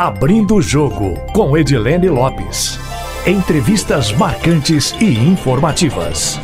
Abrindo o jogo com Edilene Lopes. Entrevistas marcantes e informativas.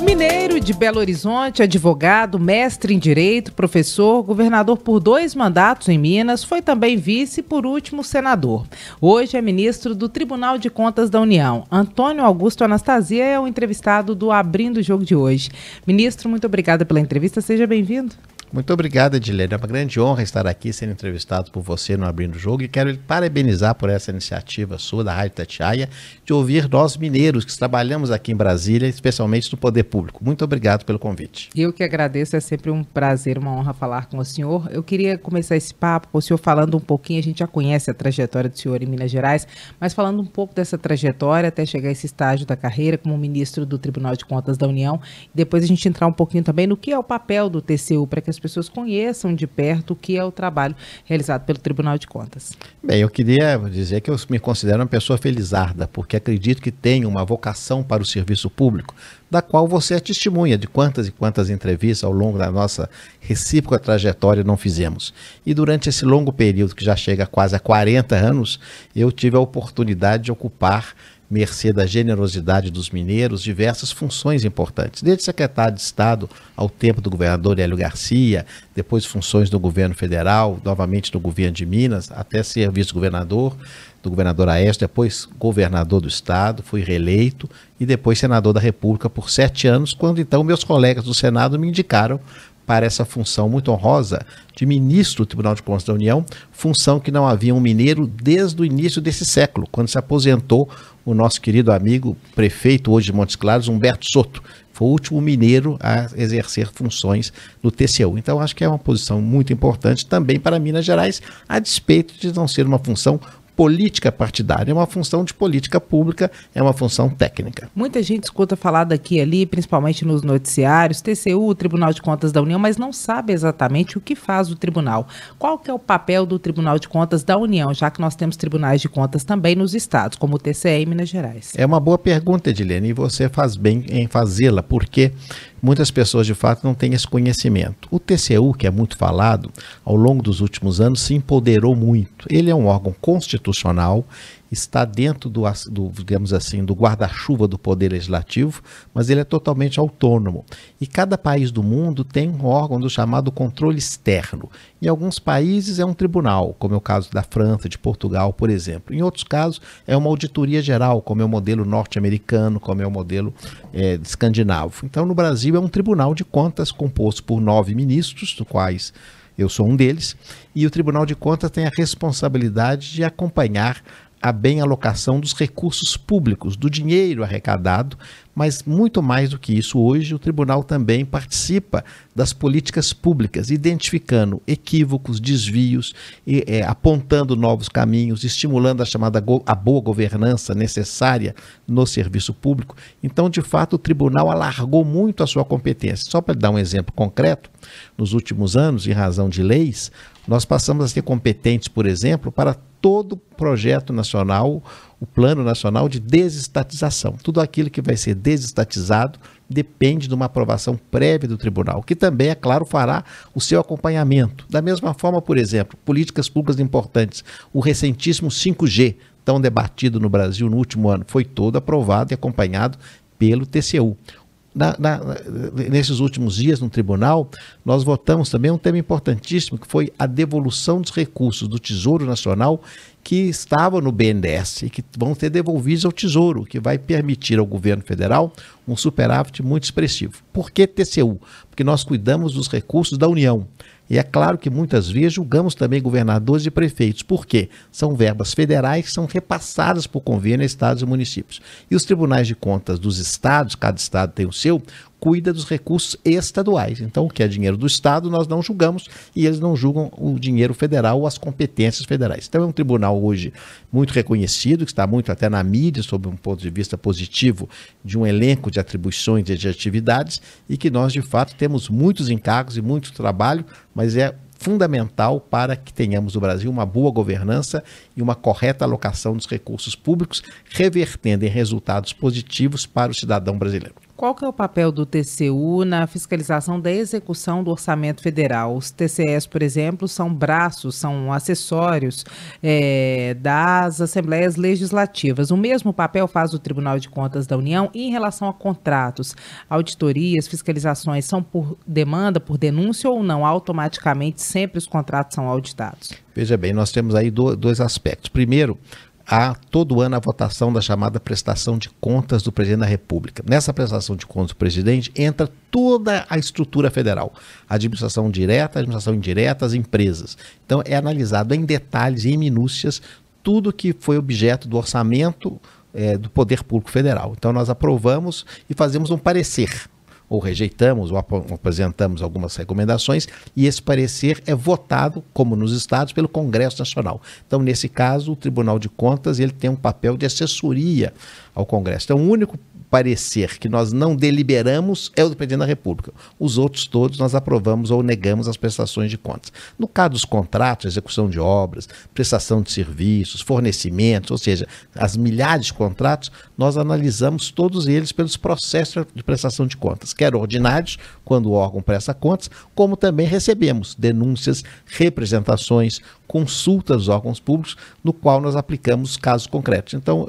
Mineiro de Belo Horizonte, advogado, mestre em direito, professor, governador por dois mandatos em Minas, foi também vice e, por último, senador. Hoje é ministro do Tribunal de Contas da União. Antônio Augusto Anastasia é o entrevistado do Abrindo o Jogo de hoje. Ministro, muito obrigada pela entrevista, seja bem-vindo. Muito obrigado, Edilene. É uma grande honra estar aqui sendo entrevistado por você no Abrindo o Jogo e quero parabenizar por essa iniciativa sua da Rádio Tatiaia de ouvir nós mineiros que trabalhamos aqui em Brasília, especialmente no poder público. Muito obrigado pelo convite. Eu que agradeço, é sempre um prazer, uma honra falar com o senhor. Eu queria começar esse papo com o senhor falando um pouquinho, a gente já conhece a trajetória do senhor em Minas Gerais, mas falando um pouco dessa trajetória até chegar a esse estágio da carreira como ministro do Tribunal de Contas da União. Depois a gente entrar um pouquinho também no que é o papel do TCU para que as pessoas conheçam de perto o que é o trabalho realizado pelo Tribunal de Contas. Bem, eu queria dizer que eu me considero uma pessoa felizarda, porque acredito que tenho uma vocação para o serviço público, da qual você é testemunha de quantas e quantas entrevistas ao longo da nossa recíproca trajetória não fizemos. E durante esse longo período, que já chega quase a 40 anos, eu tive a oportunidade de ocupar mercê da generosidade dos mineiros, diversas funções importantes, desde secretário de Estado ao tempo do governador Hélio Garcia, depois funções do governo federal, novamente no governo de Minas, até ser vice-governador do governador Aécio, depois governador do estado, fui reeleito e depois senador da República por sete anos, quando então meus colegas do Senado me indicaram para essa função muito honrosa de ministro do Tribunal de Contas da União, função que não havia um mineiro desde o início desse século, quando se aposentou o nosso querido amigo prefeito hoje de Montes Claros, Humberto Soto. Foi o último mineiro a exercer funções no TCU. Então, acho que é uma posição muito importante também para Minas Gerais, a despeito de não ser uma função política partidária, é uma função de política pública, é uma função técnica. Muita gente escuta falar daqui e ali, principalmente nos noticiários, TCU, Tribunal de Contas da União, mas não sabe exatamente o que faz o tribunal. Qual que é o papel do Tribunal de Contas da União, já que nós temos tribunais de contas também nos estados, como o TCE em Minas Gerais? É uma boa pergunta, Edilene, e você faz bem em fazê-la, porque muitas pessoas de fato não têm esse conhecimento. O TCU, que é muito falado, ao longo dos últimos anos se empoderou muito. Ele é um órgão constitucional está dentro do, do digamos assim, do guarda-chuva do poder legislativo, mas ele é totalmente autônomo. E cada país do mundo tem um órgão do chamado controle externo. Em alguns países é um tribunal, como é o caso da França, de Portugal, por exemplo. Em outros casos é uma auditoria geral, como é o modelo norte-americano, como é o modelo é, escandinavo. Então, no Brasil é um tribunal de contas composto por nove ministros, dos quais eu sou um deles, e o Tribunal de Contas tem a responsabilidade de acompanhar a bem alocação dos recursos públicos, do dinheiro arrecadado, mas muito mais do que isso, hoje o tribunal também participa das políticas públicas, identificando equívocos, desvios, e, é, apontando novos caminhos, estimulando a chamada a boa governança necessária no serviço público. Então, de fato, o tribunal alargou muito a sua competência. Só para dar um exemplo concreto, nos últimos anos, em razão de leis, nós passamos a ser competentes, por exemplo, para todo projeto nacional, o Plano Nacional de Desestatização. Tudo aquilo que vai ser desestatizado depende de uma aprovação prévia do tribunal, que também, é claro, fará o seu acompanhamento. Da mesma forma, por exemplo, políticas públicas importantes, o recentíssimo 5G, tão debatido no Brasil no último ano, foi todo aprovado e acompanhado pelo TCU na, na, nesses últimos dias no tribunal, nós votamos também um tema importantíssimo, que foi a devolução dos recursos do Tesouro Nacional que estavam no BNDES e que vão ser devolvidos ao Tesouro, que vai permitir ao governo federal um superávit muito expressivo. Por que TCU? Porque nós cuidamos dos recursos da União. E é claro que muitas vezes julgamos também governadores e prefeitos. Por quê? São verbas federais que são repassadas por convênio a estados e municípios. E os tribunais de contas dos estados, cada estado tem o seu, cuida dos recursos estaduais. Então, o que é dinheiro do Estado, nós não julgamos e eles não julgam o dinheiro federal ou as competências federais. Então, é um tribunal hoje muito reconhecido, que está muito até na mídia, sob um ponto de vista positivo, de um elenco de atribuições e de atividades, e que nós, de fato, temos muitos encargos e muito trabalho, mas é fundamental para que tenhamos no Brasil uma boa governança e uma correta alocação dos recursos públicos, revertendo em resultados positivos para o cidadão brasileiro. Qual que é o papel do TCU na fiscalização da execução do orçamento federal? Os TCS, por exemplo, são braços, são acessórios é, das assembleias legislativas. O mesmo papel faz o Tribunal de Contas da União em relação a contratos, auditorias, fiscalizações são por demanda, por denúncia ou não? Automaticamente sempre os contratos são auditados? Veja bem, nós temos aí dois aspectos. Primeiro, há todo ano a votação da chamada prestação de contas do presidente da República. Nessa prestação de contas do presidente entra toda a estrutura federal, administração direta, administração indireta, as empresas. Então é analisado em detalhes e em minúcias tudo que foi objeto do orçamento é, do Poder Público Federal. Então nós aprovamos e fazemos um parecer ou rejeitamos ou ap apresentamos algumas recomendações e esse parecer é votado, como nos estados, pelo Congresso Nacional. Então, nesse caso, o Tribunal de Contas ele tem um papel de assessoria ao Congresso. Então, o único parecer que nós não deliberamos é o do presidente da República. Os outros todos nós aprovamos ou negamos as prestações de contas. No caso dos contratos, execução de obras, prestação de serviços, fornecimentos, ou seja, as milhares de contratos, nós analisamos todos eles pelos processos de prestação de contas, quer ordinários, quando o órgão presta contas, como também recebemos denúncias, representações, consultas dos órgãos públicos, no qual nós aplicamos casos concretos. Então,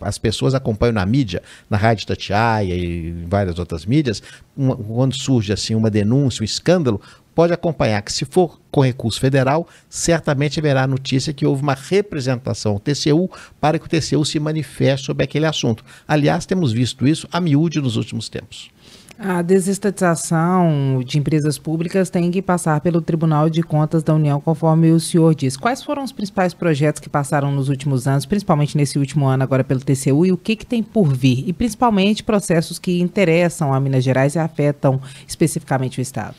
as pessoas acompanham na mídia, na Rádio Tatiaia e várias outras mídias, uma, quando surge assim uma denúncia, um escândalo, pode acompanhar que se for com recurso federal, certamente haverá notícia que houve uma representação ao TCU para que o TCU se manifeste sobre aquele assunto. Aliás, temos visto isso a miúde nos últimos tempos. A desestatização de empresas públicas tem que passar pelo Tribunal de Contas da União, conforme o senhor diz. Quais foram os principais projetos que passaram nos últimos anos, principalmente nesse último ano agora pelo TCU, e o que, que tem por vir? E principalmente processos que interessam a Minas Gerais e afetam especificamente o Estado.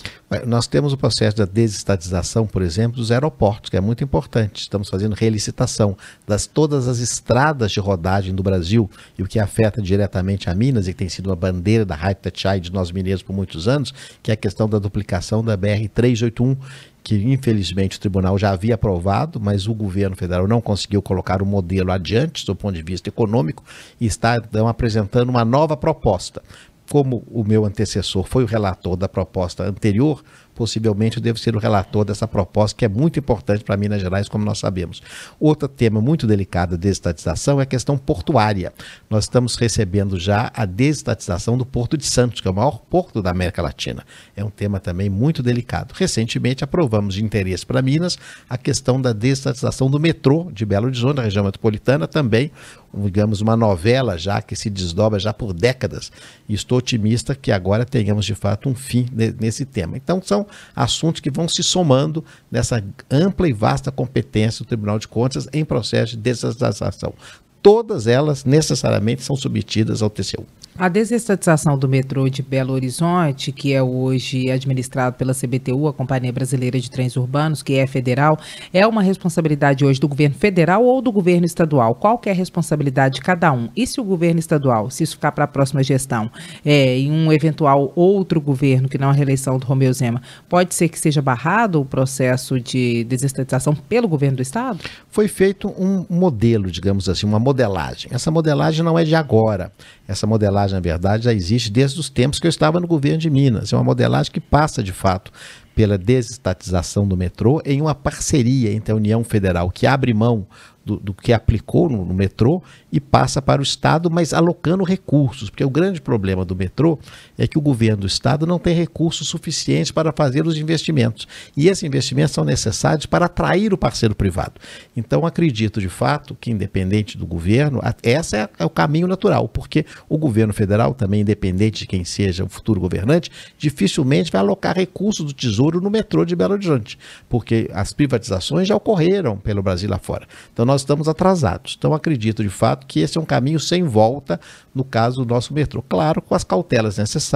Nós temos o processo da desestatização, por exemplo, dos aeroportos, que é muito importante. Estamos fazendo relicitação das todas as estradas de rodagem do Brasil, e o que afeta diretamente a Minas, e que tem sido uma bandeira da Rádio Tachai de nós mineiros por muitos anos, que é a questão da duplicação da BR-381, que infelizmente o tribunal já havia aprovado, mas o governo federal não conseguiu colocar o modelo adiante do ponto de vista econômico e está então apresentando uma nova proposta. Como o meu antecessor foi o relator da proposta anterior, possivelmente eu devo ser o relator dessa proposta, que é muito importante para Minas Gerais, como nós sabemos. Outro tema muito delicado da desestatização é a questão portuária. Nós estamos recebendo já a desestatização do Porto de Santos, que é o maior porto da América Latina. É um tema também muito delicado. Recentemente aprovamos de interesse para Minas a questão da desestatização do metrô de Belo Horizonte, da região metropolitana, também digamos, uma novela já que se desdobra já por décadas. E estou otimista que agora tenhamos de fato um fim nesse tema. Então são assuntos que vão se somando nessa ampla e vasta competência do Tribunal de Contas em processo de desestatização. Todas elas necessariamente são submetidas ao TCU. A desestatização do metrô de Belo Horizonte, que é hoje administrado pela CBTU, a Companhia Brasileira de Trens Urbanos, que é federal, é uma responsabilidade hoje do governo federal ou do governo estadual? Qual que é a responsabilidade de cada um? E se o governo estadual, se isso ficar para a próxima gestão, é, em um eventual outro governo, que não a reeleição do Romeu Zema, pode ser que seja barrado o processo de desestatização pelo governo do estado? Foi feito um modelo, digamos assim, uma modelagem. Essa modelagem não é de agora. Essa modelagem, na verdade, já existe desde os tempos que eu estava no governo de Minas. É uma modelagem que passa, de fato, pela desestatização do metrô em uma parceria entre a União Federal, que abre mão do, do que aplicou no, no, metrô e passa para o Estado, mas alocando recursos, porque o grande problema do metrô é que o governo do Estado não tem recursos suficientes para fazer os investimentos. E esses investimentos são necessários para atrair o parceiro privado. Então, acredito de fato que, independente do governo, esse é, é o caminho natural, porque o governo federal, também independente de quem seja o futuro governante, dificilmente vai alocar recursos do Tesouro no metrô de Belo Horizonte, porque as privatizações já ocorreram pelo Brasil lá fora. Então, nós estamos atrasados. Então, acredito de fato que esse é um caminho sem volta no caso do nosso metrô. Claro, com as cautelas necessárias,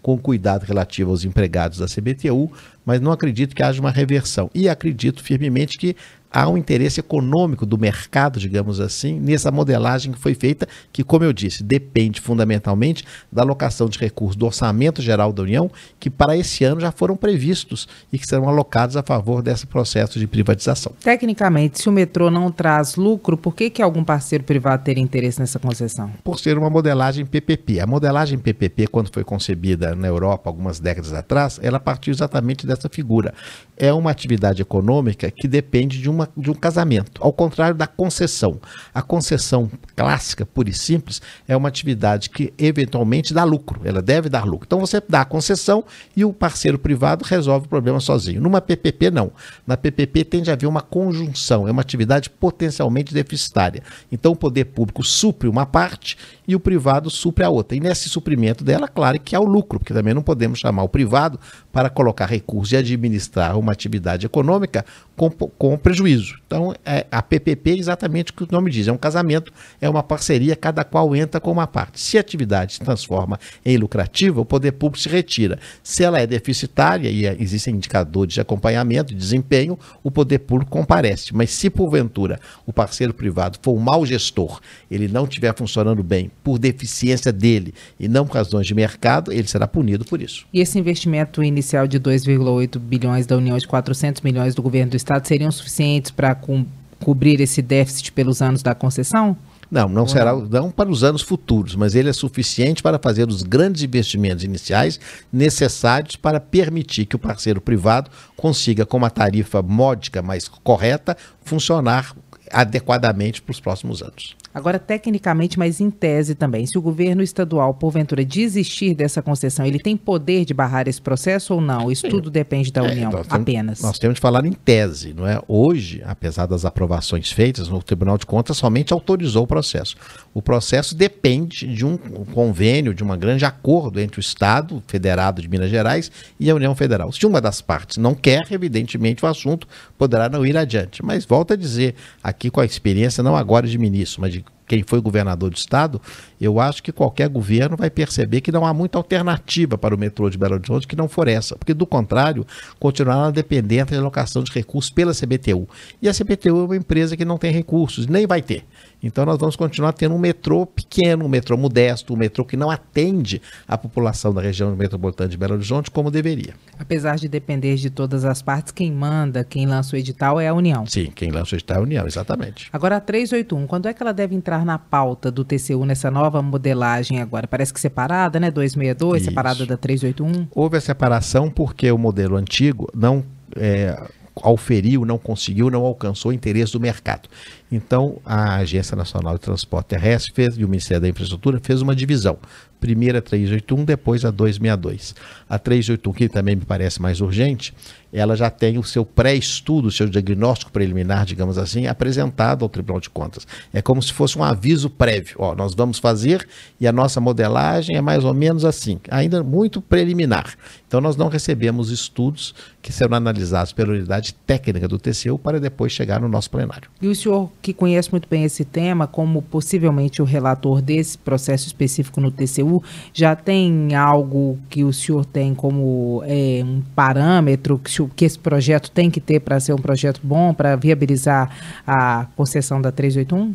com o cuidado relativo aos empregados da CBTU, mas não acredito que haja uma reversão. E acredito firmemente que há um interesse econômico do mercado, digamos assim, nessa modelagem que foi feita, que, como eu disse, depende fundamentalmente da alocação de recursos do Orçamento Geral da União, que para esse ano já foram previstos e que serão alocados a favor desse processo de privatização. Tecnicamente, se o metrô não traz lucro, por que, que algum parceiro privado teria interesse nessa concessão? Por ser uma modelagem PPP. A modelagem PPP, quando foi concebida na Europa algumas décadas atrás, ela partiu exatamente dessa figura. É uma atividade econômica que depende de, uma, de um casamento, ao contrário da concessão. A concessão clássica, pura e simples, é uma atividade que eventualmente dá lucro, ela deve dar lucro. Então você dá a concessão e o parceiro privado resolve o problema sozinho. Numa PPP, não. Na PPP tende a haver uma conjunção, é uma atividade potencialmente deficitária. Então o poder público supre uma parte e o privado supre a outra. E nesse suprimento dela, claro que há o lucro, porque também não podemos chamar o privado para colocar recursos e administrar uma atividade econômica com, com prejuízo. Então, é, a PPP é exatamente o que o nome diz: é um casamento, é uma parceria, cada qual entra com uma parte. Se a atividade se transforma em lucrativa, o poder público se retira. Se ela é deficitária, e é, existem indicadores de acompanhamento, de desempenho, o poder público comparece. Mas se porventura o parceiro privado for um mau gestor, ele não estiver funcionando bem por deficiência dele e não por razões de mercado, ele será punido por isso. E esse investimento inicial de 2,8 bilhões da União de 400 milhões do governo do Estado seriam suficientes para co cobrir esse déficit pelos anos da concessão? Não, não será não para os anos futuros, mas ele é suficiente para fazer os grandes investimentos iniciais necessários para permitir que o parceiro privado consiga, com uma tarifa módica, mas correta, funcionar adequadamente para os próximos anos. Agora, tecnicamente, mas em tese também, se o governo estadual, porventura, desistir dessa concessão, ele tem poder de barrar esse processo ou não? Isso Sim. tudo depende da é, União nós temos, apenas. Nós temos de falar em tese, não é? Hoje, apesar das aprovações feitas, no Tribunal de Contas somente autorizou o processo. O processo depende de um convênio, de um grande acordo entre o Estado, Federado de Minas Gerais e a União Federal. Se uma das partes não quer, evidentemente o assunto poderá não ir adiante. Mas volto a dizer, aqui com a experiência, não agora de ministro, mas de quem foi governador do estado, eu acho que qualquer governo vai perceber que não há muita alternativa para o metrô de Belo Horizonte que não for essa, porque do contrário, continuará dependente da alocação de recursos pela CBTU. E a CBTU é uma empresa que não tem recursos, nem vai ter. Então nós vamos continuar tendo um metrô pequeno, um metrô modesto, um metrô que não atende a população da região metropolitana de Belo Horizonte como deveria. Apesar de depender de todas as partes, quem manda, quem lança o edital é a União. Sim, quem lança o edital é a União, exatamente. Agora a 381, quando é que ela deve entrar na pauta do TCU nessa nova modelagem agora? Parece que separada, né? 262, Isso. separada da 381? Houve a separação porque o modelo antigo não é, auferiu, não conseguiu, não alcançou o interesse do mercado. Então, a Agência Nacional de Transporte Terrestre fez, e o Ministério da Infraestrutura fez uma divisão. Primeiro a 381, depois a 262. A 381, que também me parece mais urgente, ela já tem o seu pré-estudo, o seu diagnóstico preliminar, digamos assim, apresentado ao Tribunal de Contas. É como se fosse um aviso prévio. Ó, nós vamos fazer e a nossa modelagem é mais ou menos assim, ainda muito preliminar. Então, nós não recebemos estudos que serão analisados pela unidade técnica do TCU para depois chegar no nosso plenário. E o senhor que conhece muito bem esse tema, como possivelmente o relator desse processo específico no TCU, já tem algo que o senhor tem como é, um parâmetro que, que esse projeto tem que ter para ser um projeto bom, para viabilizar a concessão da 381?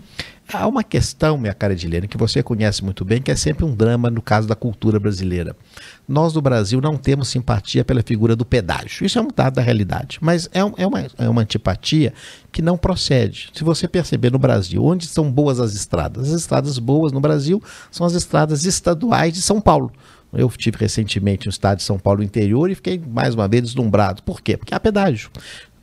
Há uma questão, minha cara de que você conhece muito bem, que é sempre um drama no caso da cultura brasileira. Nós do Brasil não temos simpatia pela figura do pedágio. Isso é um dado da realidade. Mas é, um, é, uma, é uma antipatia que não procede. Se você perceber no Brasil, onde são boas as estradas? As estradas boas no Brasil são as estradas estaduais de São Paulo. Eu tive recentemente no estado de São Paulo interior e fiquei mais uma vez deslumbrado. Por quê? Porque há pedágio.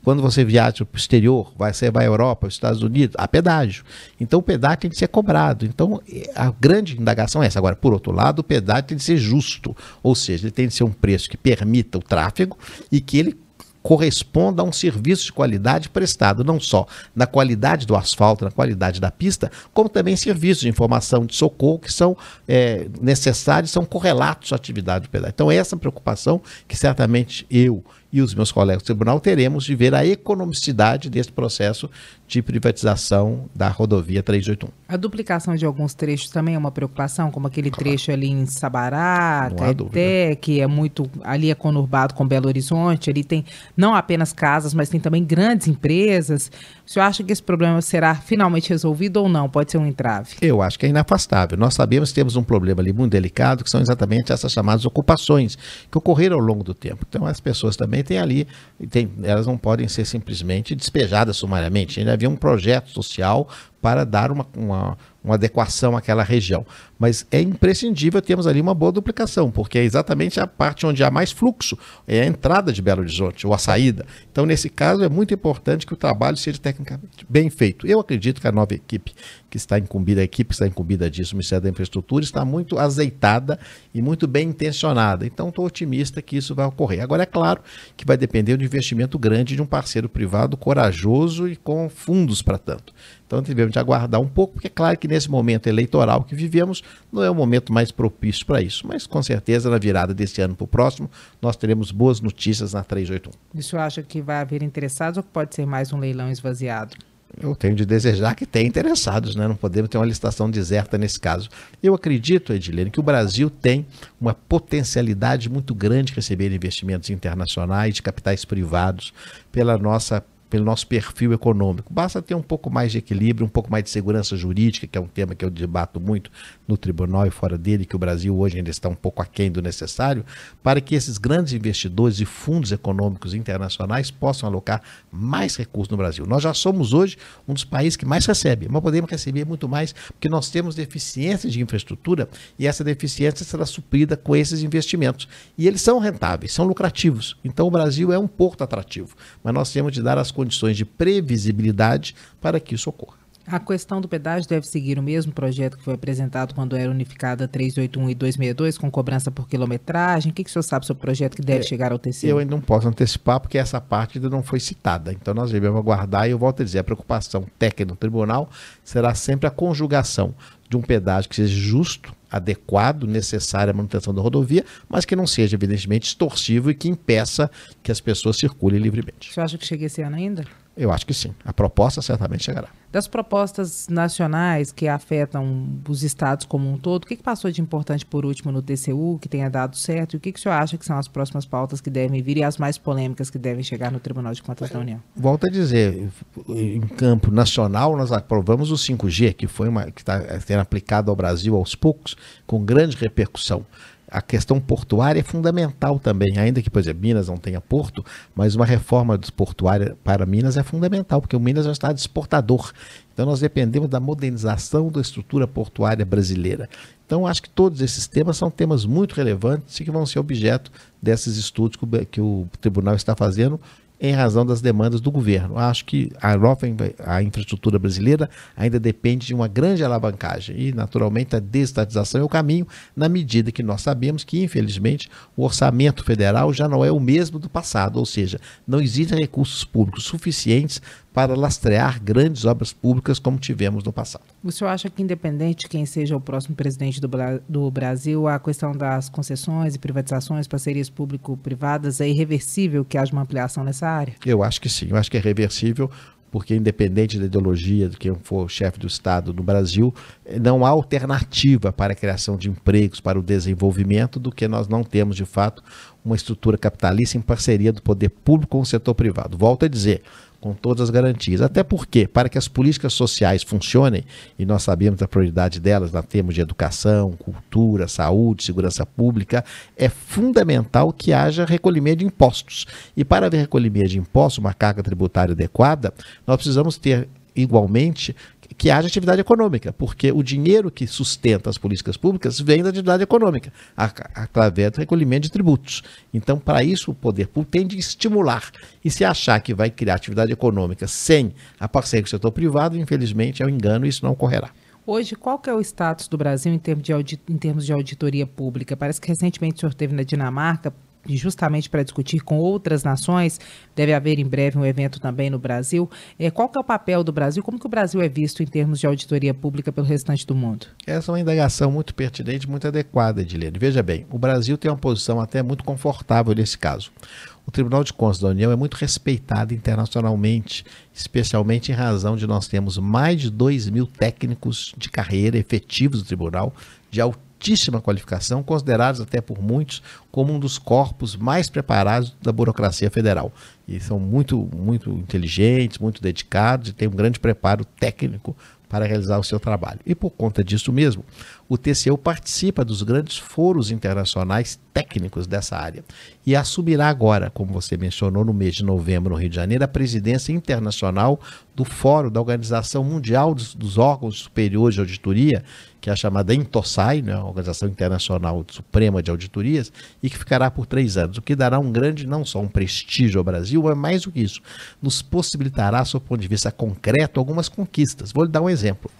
Quando você viaja para o exterior, vai, você vai à Europa, aos Estados Unidos, há pedágio. Então o pedágio tem que ser cobrado. Então a grande indagação é essa. Agora, por outro lado, o pedágio tem que ser justo. Ou seja, ele tem que ser um preço que permita o tráfego e que ele corresponda a um serviço de qualidade prestado, não só na qualidade do asfalto, na qualidade da pista, como também serviços de informação de socorro que são é, necessários, são correlatos à atividade do pedágio. Então, essa preocupação que certamente eu e os meus colegas do tribunal teremos de ver a economicidade desse processo de privatização da rodovia 381. A duplicação de alguns trechos também é uma preocupação, como aquele claro. trecho ali em Sabará, Caeté, que é muito ali é conurbado com Belo Horizonte, ali tem não apenas casas, mas tem também grandes empresas. O senhor acha que esse problema será finalmente resolvido ou não? Pode ser um entrave? Eu acho que é inafastável. Nós sabemos que temos um problema ali muito delicado, que são exatamente essas chamadas ocupações que ocorreram ao longo do tempo. Então as pessoas também têm ali, têm, elas não podem ser simplesmente despejadas sumariamente. Ainda havia um projeto social para dar uma, uma, uma, adequação àquela região. Mas é imprescindível termos ali uma boa duplicação, porque é exatamente a parte onde há mais fluxo, é a entrada de Belo Horizonte, ou a saída. Então, nesse caso, é muito importante que o trabalho seja tecnicamente bem feito. Eu acredito que a nova equipe que está incumbida, a equipe que está incumbida disso, o Ministério da Infraestrutura, está muito azeitada e muito bem intencionada. Então, estou otimista que isso vai ocorrer. Agora, é claro que vai depender do investimento grande de um parceiro privado corajoso e com fundos para tanto. Então, tivemos de aguardar um pouco, porque é claro que nesse momento eleitoral que vivemos, não é o momento mais propício para isso. Mas, com certeza, na virada desse ano para o próximo, nós teremos boas notícias na 381. E o senhor acha que vai haver interessados ou pode ser mais um leilão esvaziado? eu tenho de desejar que tenha interessados, né? não podemos ter uma licitação deserta nesse caso. Eu acredito, Edilene, que o Brasil tem uma potencialidade muito grande de receber investimentos internacionais, de capitais privados, pela nossa pelo nosso perfil econômico. Basta ter um pouco mais de equilíbrio, um pouco mais de segurança jurídica, que é um tema que eu debato muito no tribunal e fora dele, que o Brasil hoje ainda está um pouco aquém do necessário, para que esses grandes investidores e fundos econômicos internacionais possam alocar mais recursos no Brasil. Nós já somos hoje um dos países que mais recebe, mas podemos receber muito mais porque nós temos deficiências de infraestrutura e essa deficiência será suprida com esses investimentos. E eles são rentáveis, são lucrativos. Então o Brasil é um porto atrativo, mas nós temos de dar as condições condições de previsibilidade para que isso ocorra. A questão do pedágio deve seguir o mesmo projeto que foi apresentado quando era unificada 381 e 262, com cobrança por quilometragem. O que, que o senhor sabe sobre o projeto que deve é, chegar ao TCU? Eu ainda não posso antecipar, porque essa parte ainda não foi citada. Então nós devemos aguardar, e eu volto a dizer, a preocupação técnica do tribunal será sempre a conjugação de um pedágio que seja justo, adequado, necessário à manutenção da rodovia, mas que não seja, evidentemente, extorsivo e que impeça que as pessoas circulem livremente. Você acha que chega esse ano ainda? Eu acho que sim. A proposta certamente chegará. Das propostas nacionais que afetam os estados como um todo, o que, passou de importante por último no TCU, que tenha dado certo? E o que, que o senhor acha que são as próximas pautas que devem vir e as mais polêmicas que devem chegar no Tribunal de Contas da União? Volto a dizer, em campo nacional, nós aprovamos o 5G, que foi uma que está sendo aplicado ao Brasil aos poucos, com grande repercussão a questão portuária é fundamental também, ainda que, por exemplo, Minas não tenha porto, mas uma reforma portuária para Minas é fundamental, porque o Minas é um estado exportador. Então nós dependemos da modernização da estrutura portuária brasileira. Então acho que todos esses temas são temas muito relevantes e que vão ser objeto desses estudos que o tribunal está fazendo em razão das demandas do governo. Acho que a nova a infraestrutura brasileira ainda depende de uma grande alavancagem e, naturalmente, a desestatização é o caminho, na medida que nós sabemos que, infelizmente, o orçamento federal já não é o mesmo do passado, ou seja, não existem recursos públicos suficientes para lastrear grandes obras públicas como tivemos no passado. O senhor acha que, independente de quem seja o próximo presidente do, do Brasil, a questão das concessões e privatizações, parcerias público-privadas, é irreversível que haja uma ampliação nessa área? Eu acho que sim, eu acho que é reversível porque independente da ideologia de quem for chefe do Estado no Brasil, não há alternativa para a criação de empregos, para o desenvolvimento, do que nós não temos, de fato, uma estrutura capitalista em parceria do poder público com o setor privado. Volto a dizer, com todas as garantias. Até porque, para que as políticas sociais funcionem, e nós sabemos a prioridade delas na termos de educação, cultura, saúde, segurança pública, é fundamental que haja recolhimento de impostos. E para haver recolhimento de impostos, uma carga tributária adequada, nós precisamos ter igualmente que haja atividade econômica, porque o dinheiro que sustenta as políticas públicas vem da atividade econômica, através do recolhimento de tributos. Então, para isso, o poder público tem de estimular. E se achar que vai criar atividade econômica sem a parceria com o setor privado, infelizmente é um engano e isso não ocorrerá. Hoje, qual que é o status do Brasil em termos, de auditoria pública? Parece que recentemente o senhor esteve na Dinamarca justamente para discutir com outras nações. Deve haver em breve um evento também no Brasil. É, qual que é o papel do Brasil? Como que o Brasil é visto em termos de auditoria pública pelo restante do mundo? Essa é uma indagação muito pertinente, muito adequada, Edilene. Veja bem, o Brasil tem uma posição até muito confortável nesse caso. o Tribunal de Contas da União é muito respeitado internacionalmente, especialmente em razão de nós termos mais de 2 mil técnicos de carreira efetivos do tribunal, de altíssima qualificação, considerados até por muitos como um dos corpos mais preparados da burocracia federal. E são muito, muito inteligentes, muito dedicados e têm um grande preparo técnico para realizar o seu trabalho. E por conta disso mesmo, o TCU participa dos grandes foros internacionais técnicos dessa área e assumirá agora, como você mencionou, no mês de novembro no Rio de Janeiro, a presidência internacional do Fórum da Organização Mundial dos, dos Órgãos Superiores de Auditoria, que é a chamada INTOSAI, né, a Organização Internacional Suprema de Auditorias, e que ficará por três anos, o que dará um grande, não só um prestígio ao Brasil, mas mais do que isso, nos possibilitará, sob o ponto de vista concreto, algumas conquistas. Vou lhe dar um exemplo.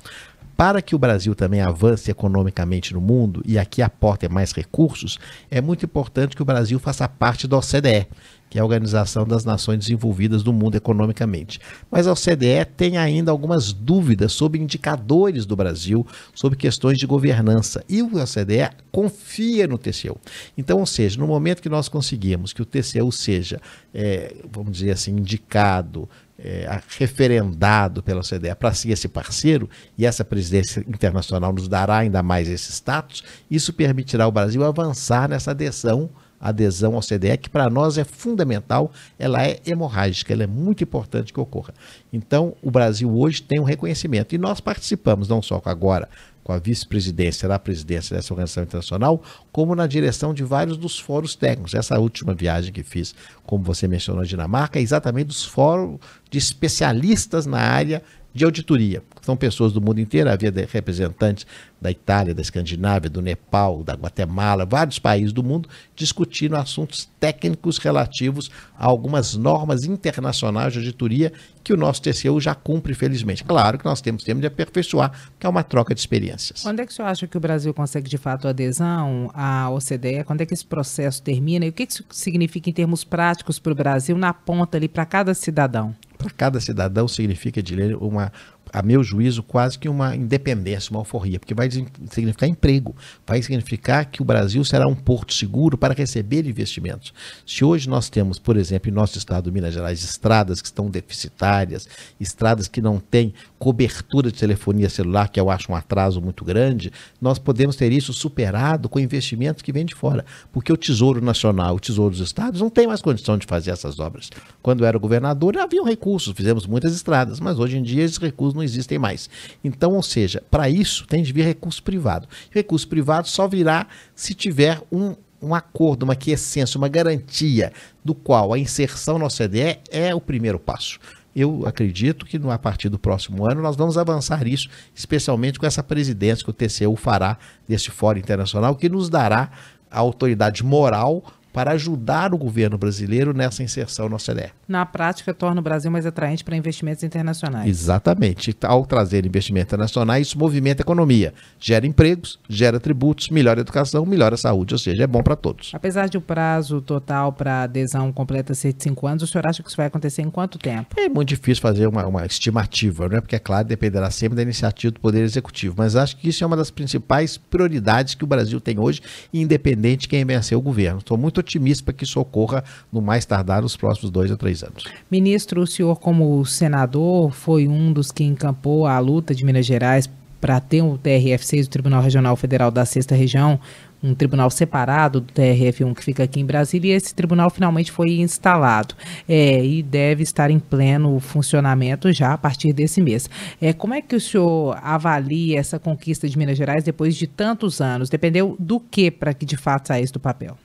Para que o Brasil também avance economicamente no mundo, e aqui aporte mais recursos, é muito importante que o Brasil faça parte da OCDE, que é a Organização das Nações Desenvolvidas do Mundo Economicamente. Mas a OCDE tem ainda algumas dúvidas sobre indicadores do Brasil, sobre questões de governança. E o OCDE confia no TCU. Então, ou seja, no momento que nós conseguimos que o TCU seja, é, vamos dizer assim, indicado, é, referendado pela OCDE para ser esse parceiro, e essa presidência internacional nos dará ainda mais esse status, isso permitirá ao Brasil avançar nessa adesão adesão ao CDE, que para nós é fundamental, ela é hemorrágica, ela é muito importante que ocorra. Então, o Brasil hoje tem um reconhecimento e nós participamos não só agora com a vice-presidência da presidência dessa organização internacional, como na direção de vários dos fóruns técnicos. Essa última viagem que fiz, como você mencionou, na Dinamarca, é exatamente dos fóruns de especialistas na área de auditoria. São pessoas do mundo inteiro, havia representantes da Itália, da Escandinávia, do Nepal, da Guatemala, vários países do mundo discutindo assuntos técnicos relativos a algumas normas internacionais de auditoria que o nosso TCU já cumpre, felizmente. Claro que nós temos tempo de aperfeiçoar, porque é uma troca de experiências. Quando é que o senhor acha que o Brasil consegue de fato adesão à OCDE? Quando é que esse processo termina? E o que isso significa em termos práticos para o Brasil, na ponta ali, para cada cidadão? Para cada cidadão significa, Edilene, uma, a meu juízo, quase que uma independência, uma alforria, porque vai significar emprego, vai significar que o Brasil será um porto seguro para receber investimentos. Se hoje nós temos, por exemplo, em nosso estado, Minas Gerais, estradas que estão deficitárias, estradas que não têm cobertura de telefonia celular, que eu acho um atraso muito grande, nós podemos ter isso superado com investimentos que vêm de fora, porque o Tesouro Nacional, o Tesouro dos Estados, não tem mais condição de fazer essas obras. Quando era governador, havia recurso recursos, fizemos muitas estradas, mas hoje em dia esses recursos não existem mais. Então, ou seja, para isso tem de vir recurso privado. Recurso privado só virá se tiver um, um acordo, uma quiescência, uma garantia do qual a inserção na OCDE é o primeiro passo. Eu acredito que a partir do próximo ano nós vamos avançar isso, especialmente com essa presidência que o TCU fará deste Fórum Internacional, que nos dará a autoridade moral para ajudar o governo brasileiro nessa inserção na OCDE. Na prática, torna o Brasil mais atraente para investimentos internacionais. Exatamente. Ao trazer investimentos internacionais, isso movimenta a economia, gera empregos, gera tributos, melhora a educação, melhora a saúde, ou seja, é bom para todos. Apesar de o prazo total para adesão completa ser de cinco anos, o senhor acha que isso vai acontecer em quanto tempo? É muito difícil fazer uma, uma estimativa, não é? porque, é claro, dependerá sempre da iniciativa do Poder Executivo, mas acho que isso é uma das principais prioridades que o Brasil tem hoje, independente de quem vencer o governo. Estou muito otimista para que isso ocorra no mais tardar nos próximos dois a três anos. Ministro, o senhor, como senador, foi um dos que encampou a luta de Minas Gerais para ter o TRF6, o Tribunal Regional Federal da Sexta Região, um tribunal separado do TRF1 que fica aqui em Brasília, e esse tribunal finalmente foi instalado é, e deve estar em pleno funcionamento já a partir desse mês. É, como é que o senhor avalia essa conquista de Minas Gerais depois de tantos anos? Dependeu do que para que de fato saísse do papel?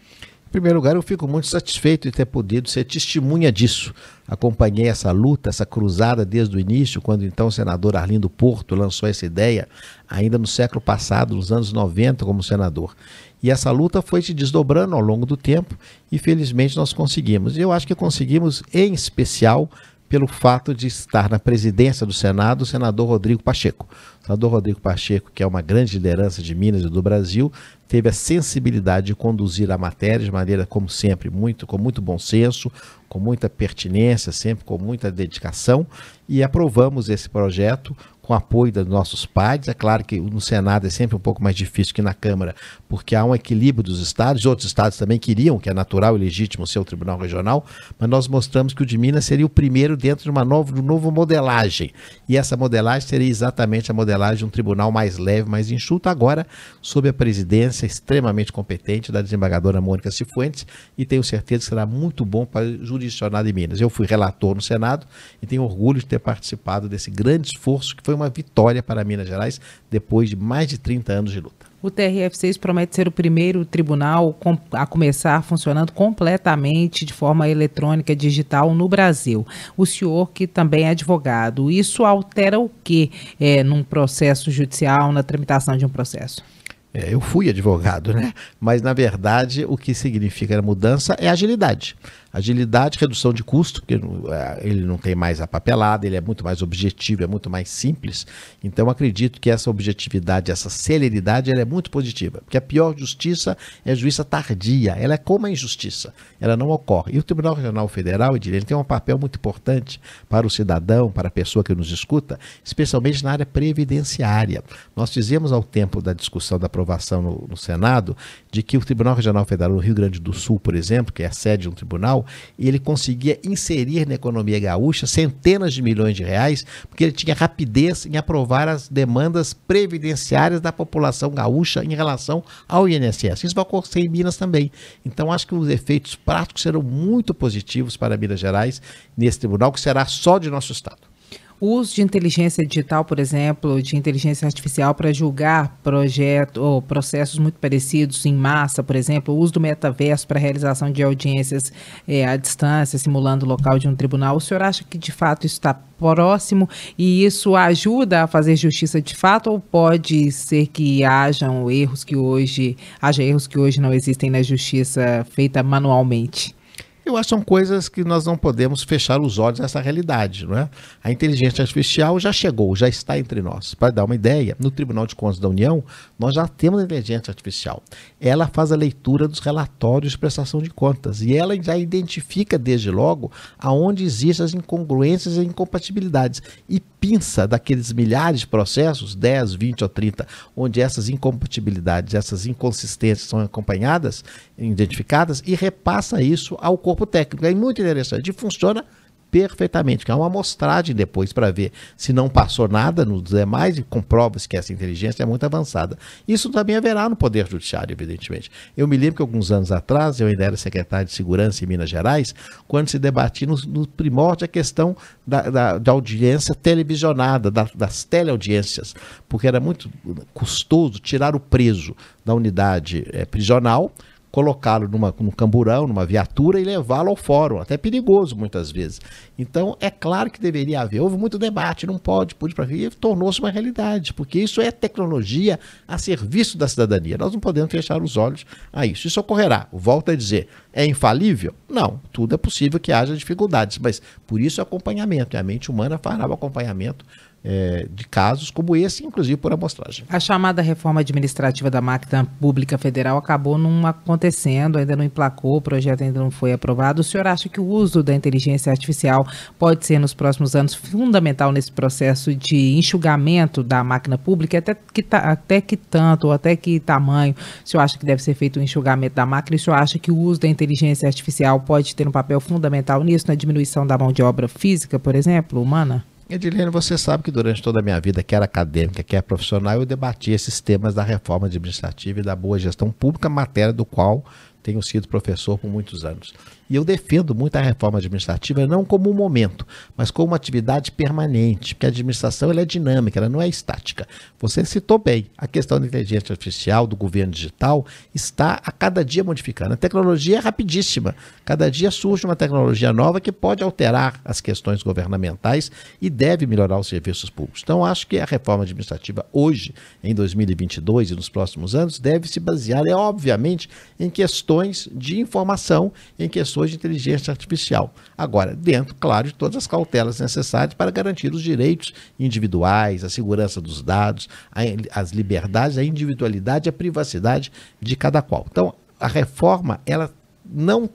Em primeiro lugar, eu fico muito satisfeito de ter podido ser testemunha disso. Acompanhei essa luta, essa cruzada desde o início, quando então o senador Arlindo Porto lançou essa ideia, ainda no século passado, nos anos 90, como senador. E essa luta foi se desdobrando ao longo do tempo e felizmente nós conseguimos. E eu acho que conseguimos, em especial, pelo fato de estar na presidência do Senado o senador Rodrigo Pacheco. O senador Rodrigo Pacheco, que é uma grande liderança de Minas e do Brasil, teve a sensibilidade de conduzir a matéria de maneira, como sempre, muito com muito bom senso, com muita pertinência, sempre com muita dedicação, e aprovamos esse projeto com apoio dos nossos pares. É claro que no Senado é sempre um pouco mais difícil que na Câmara, porque há um equilíbrio dos estados, outros estados também queriam, que é natural e legítimo, ser o Tribunal Regional, mas nós mostramos que o de Minas seria o primeiro dentro de uma nova, de uma nova modelagem. E essa modelagem seria exatamente a modelagem de um tribunal mais leve, mais enxuto, agora sob a presidência extremamente competente da desembargadora Mônica Cifuentes, e tenho certeza que será muito bom para o jurisdicionado de Minas. Eu fui relator no Senado e tenho orgulho de ter participado desse grande esforço que foi uma vitória para Minas Gerais depois de mais de 30 anos de luta. O TRF6 promete ser o primeiro tribunal a começar funcionando completamente de forma eletrônica, digital no Brasil. O senhor, que também é advogado, isso altera o que é, num processo judicial, na tramitação de um processo? É, eu fui advogado, né? Mas na verdade o que significa a mudança é agilidade. Agilidade, redução de custo, porque é, ele não tem mais a papelada, ele é muito mais objetivo, é muito mais simples. Então acredito que essa objetividade, essa celeridade, ela é muito positiva. Porque a pior justiça é a justiça tardia, ela é como a injustiça, ela não ocorre. E o Tribunal Regional Federal, ele tem um papel muito importante para o cidadão, para a pessoa que nos escuta, especialmente na área previdenciária. Nós fizemos ao tempo da discussão da aprovação no, no Senado de que o Tribunal Regional Federal no Rio Grande do Sul, por exemplo, que é a sede de um tribunal, e ele conseguia inserir na economia gaúcha centenas de milhões de reais, porque ele tinha rapidez em aprovar as demandas previdenciárias da população gaúcha em relação ao INSS. Isso vai acontecer em Minas também. Então, acho que os efeitos práticos serão muito positivos para Minas Gerais nesse tribunal, que será só de nosso estado. O uso de inteligência digital, por exemplo, de inteligência artificial para julgar projetos ou processos muito parecidos em massa, por exemplo, o uso do metaverso para realização de audiências é, à distância, simulando o local de um tribunal. O senhor acha que de fato isso está próximo e isso ajuda a fazer justiça de fato ou pode ser que hajam erros que hoje haja erros que hoje não existem na justiça feita manualmente? Eu acho que são coisas que nós não podemos fechar os olhos nessa realidade. Não é? A inteligência artificial já chegou, já está entre nós. Para dar uma ideia, no Tribunal de Contas da União, nós já temos a inteligência artificial. Ela faz a leitura dos relatórios de prestação de contas e ela já identifica desde logo aonde existem as incongruências e incompatibilidades e pinça daqueles milhares de processos, 10, 20 ou 30, onde essas incompatibilidades, essas inconsistências são acompanhadas, identificadas e repassa isso ao corpo técnico. É muito interessante e funciona perfeitamente, que é uma amostragem depois para ver se não passou nada nos demais e comprova-se que essa inteligência é muito avançada. Isso também haverá no Poder Judiciário, evidentemente. Eu me lembro que alguns anos atrás, eu ainda era secretário de Segurança em Minas Gerais, quando se debatia no, no primórdio a questão da, da, da audiência televisionada, da, das teleaudiências, porque era muito custoso tirar o preso da unidade é, prisional, colocá-lo numa, num camburão, numa viatura e levá-lo ao fórum, até perigoso muitas vezes. Então, é claro que deveria haver. Houve muito debate, não pode, pode para vir, e tornou-se uma realidade, porque isso é tecnologia a serviço da cidadania. Nós não podemos fechar os olhos a isso. Isso ocorrerá. Volto a dizer, é infalível? Não, tudo é possível que haja dificuldades, mas por isso acompanhamento, e a mente humana fará o acompanhamento é, de casos como esse, inclusive por amostragem. A chamada reforma administrativa da máquina pública federal acabou não acontecendo, ainda não emplacou, o projeto ainda não foi aprovado. O senhor acha que o uso da inteligência artificial pode ser nos próximos anos fundamental nesse processo de enxugamento da máquina pública? Até que, até que tanto, ou até que tamanho o senhor acha que deve ser feito o enxugamento da máquina? E o senhor acha que o uso da inteligência artificial pode ter um papel fundamental nisso, na diminuição da mão de obra física, por exemplo, humana? Edilene, você sabe que durante toda a minha vida, quer acadêmica, quer profissional, eu debati esses temas da reforma administrativa e da boa gestão pública, matéria do qual tenho sido professor por muitos anos. E eu defendo muito a reforma administrativa não como um momento, mas como uma atividade permanente, porque a administração ela é dinâmica, ela não é estática. Você citou bem, a questão da inteligência artificial, do governo digital, está a cada dia modificando. A tecnologia é rapidíssima. Cada dia surge uma tecnologia nova que pode alterar as questões governamentais e deve melhorar os serviços públicos. Então, acho que a reforma administrativa hoje, em 2022 e nos próximos anos, deve se basear, é obviamente, em questões de informação, em questões de inteligência artificial. Agora, dentro, claro, de todas as cautelas necessárias para garantir os direitos individuais, a segurança dos dados, as liberdades, a individualidade, a privacidade de cada qual. Então, a reforma, ela não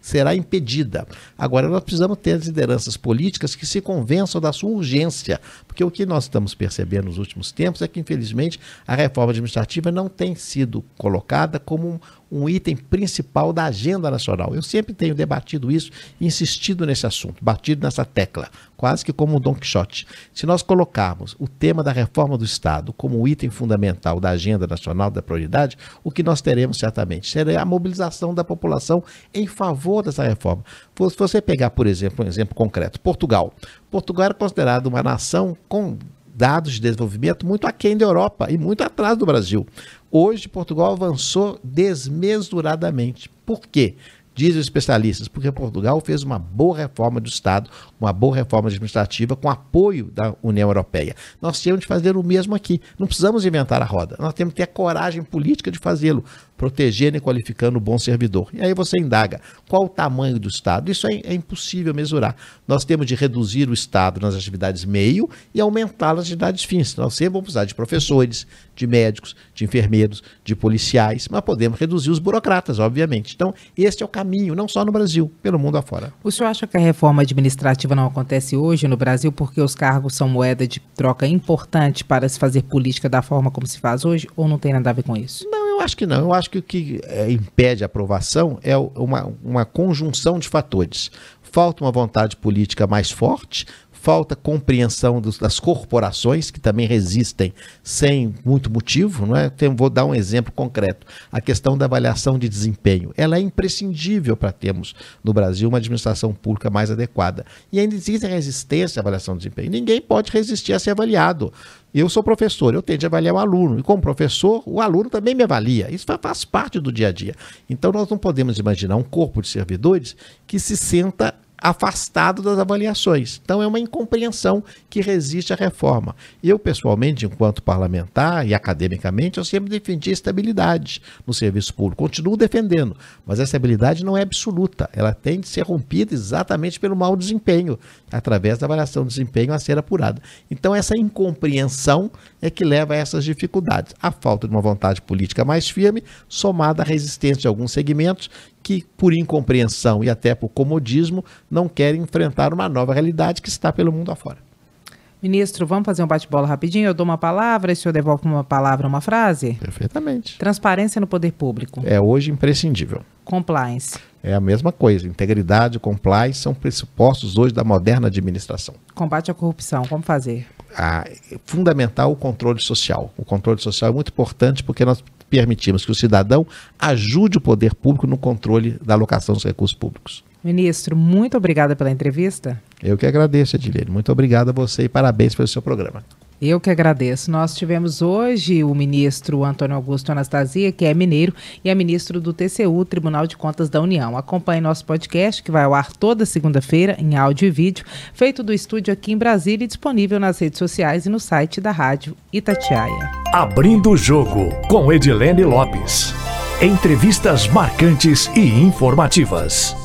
será impedida. Agora, nós precisamos ter as lideranças políticas que se convençam da sua urgência, porque o que nós estamos percebendo nos últimos tempos é que, infelizmente, a reforma administrativa não tem sido colocada como um, item principal da agenda nacional. Eu sempre tenho debatido isso insistido nesse assunto, batido nessa tecla, quase que como um Don Quixote. Se nós colocarmos o tema da reforma do Estado como um item fundamental da agenda nacional da prioridade, o que nós teremos certamente será a mobilização da população em favor dessa reforma. Se você pegar, por exemplo, um exemplo concreto, Portugal. Portugal era considerado uma nação com dados de desenvolvimento muito aquém da Europa e muito atrás do Brasil. Hoje, Portugal avançou desmesuradamente. Por quê? Dizem os especialistas, porque Portugal fez uma boa reforma do Estado, uma boa reforma administrativa com apoio da União Europeia. Nós temos de fazer o mesmo aqui. Não precisamos inventar a roda. Nós temos que ter a coragem política de fazê-lo protegendo e qualificando o bom servidor. E aí você indaga qual o tamanho do Estado. Isso é, é impossível mesurar. Nós temos de reduzir o Estado nas atividades meio e aumentar nas atividades fins. Nós sempre vamos precisar de professores, de médicos, de enfermeiros, de policiais, mas podemos reduzir os burocratas, obviamente. Então, este é o caminho, não só no Brasil, pelo mundo afora. O senhor acha que a reforma administrativa não acontece hoje no Brasil porque os cargos são moeda de troca importante para se fazer política da forma como se faz hoje, ou não tem nada a ver com isso? Não, eu acho que não. Eu acho que o que é, impede a aprovação é uma, uma conjunção de fatores. Falta uma vontade política mais forte, falta compreensão dos, das corporações, que também resistem sem muito motivo. Não é? Tem, vou dar um exemplo concreto. A questão da avaliação de desempenho. Ela é imprescindível para termos no Brasil uma administração pública mais adequada. E ainda existe resistência à avaliação de desempenho. Ninguém pode resistir a ser avaliado. Eu sou professor, eu tenho de avaliar o aluno. E como professor, o aluno também me avalia. Isso faz parte do dia a dia. Então nós não podemos imaginar um corpo de servidores que se senta afastado das avaliações. Então é uma incompreensão que resiste à reforma. Eu, pessoalmente, enquanto parlamentar e academicamente, eu sempre defendi estabilidade no serviço público. Continuo defendendo, mas essa estabilidade não é absoluta. Ela tem de ser rompida exatamente pelo mau desempenho, através da avaliação do desempenho a ser apurada. Então essa incompreensão é que leva a essas dificuldades. A falta de uma vontade política mais firme, somada à resistência de alguns segmentos que, por incompreensão e até por comodismo, não querem enfrentar uma nova realidade que está pelo mundo afora. Ministro, vamos fazer um bate-bola rapidinho? Eu dou uma palavra e o senhor devolve uma palavra, uma frase? Perfeitamente. Transparência no poder público. É hoje imprescindível. Compliance. É a mesma coisa. Integridade compliance são pressupostos hoje da moderna administração. Combate à corrupção, como fazer? Ah, é fundamental o controle social. O controle social é muito importante porque nós permitimos que o cidadão ajude o poder público no controle da alocação dos recursos públicos. Ministro, muito obrigada pela entrevista. Eu que agradeço, Edilene. Muito obrigado a você e parabéns pelo seu programa. Eu que agradeço. Nós tivemos hoje o ministro Antônio Augusto Anastasia, que é mineiro, e é ministro do TCU, Tribunal de Contas da União. Acompanhe nosso podcast, que vai ao ar toda segunda-feira, em áudio e vídeo, feito do estúdio aqui em Brasília e disponível nas redes sociais e no site da Rádio Itatiaia. Abrindo o jogo com Edilene Lopes. Entrevistas marcantes e informativas.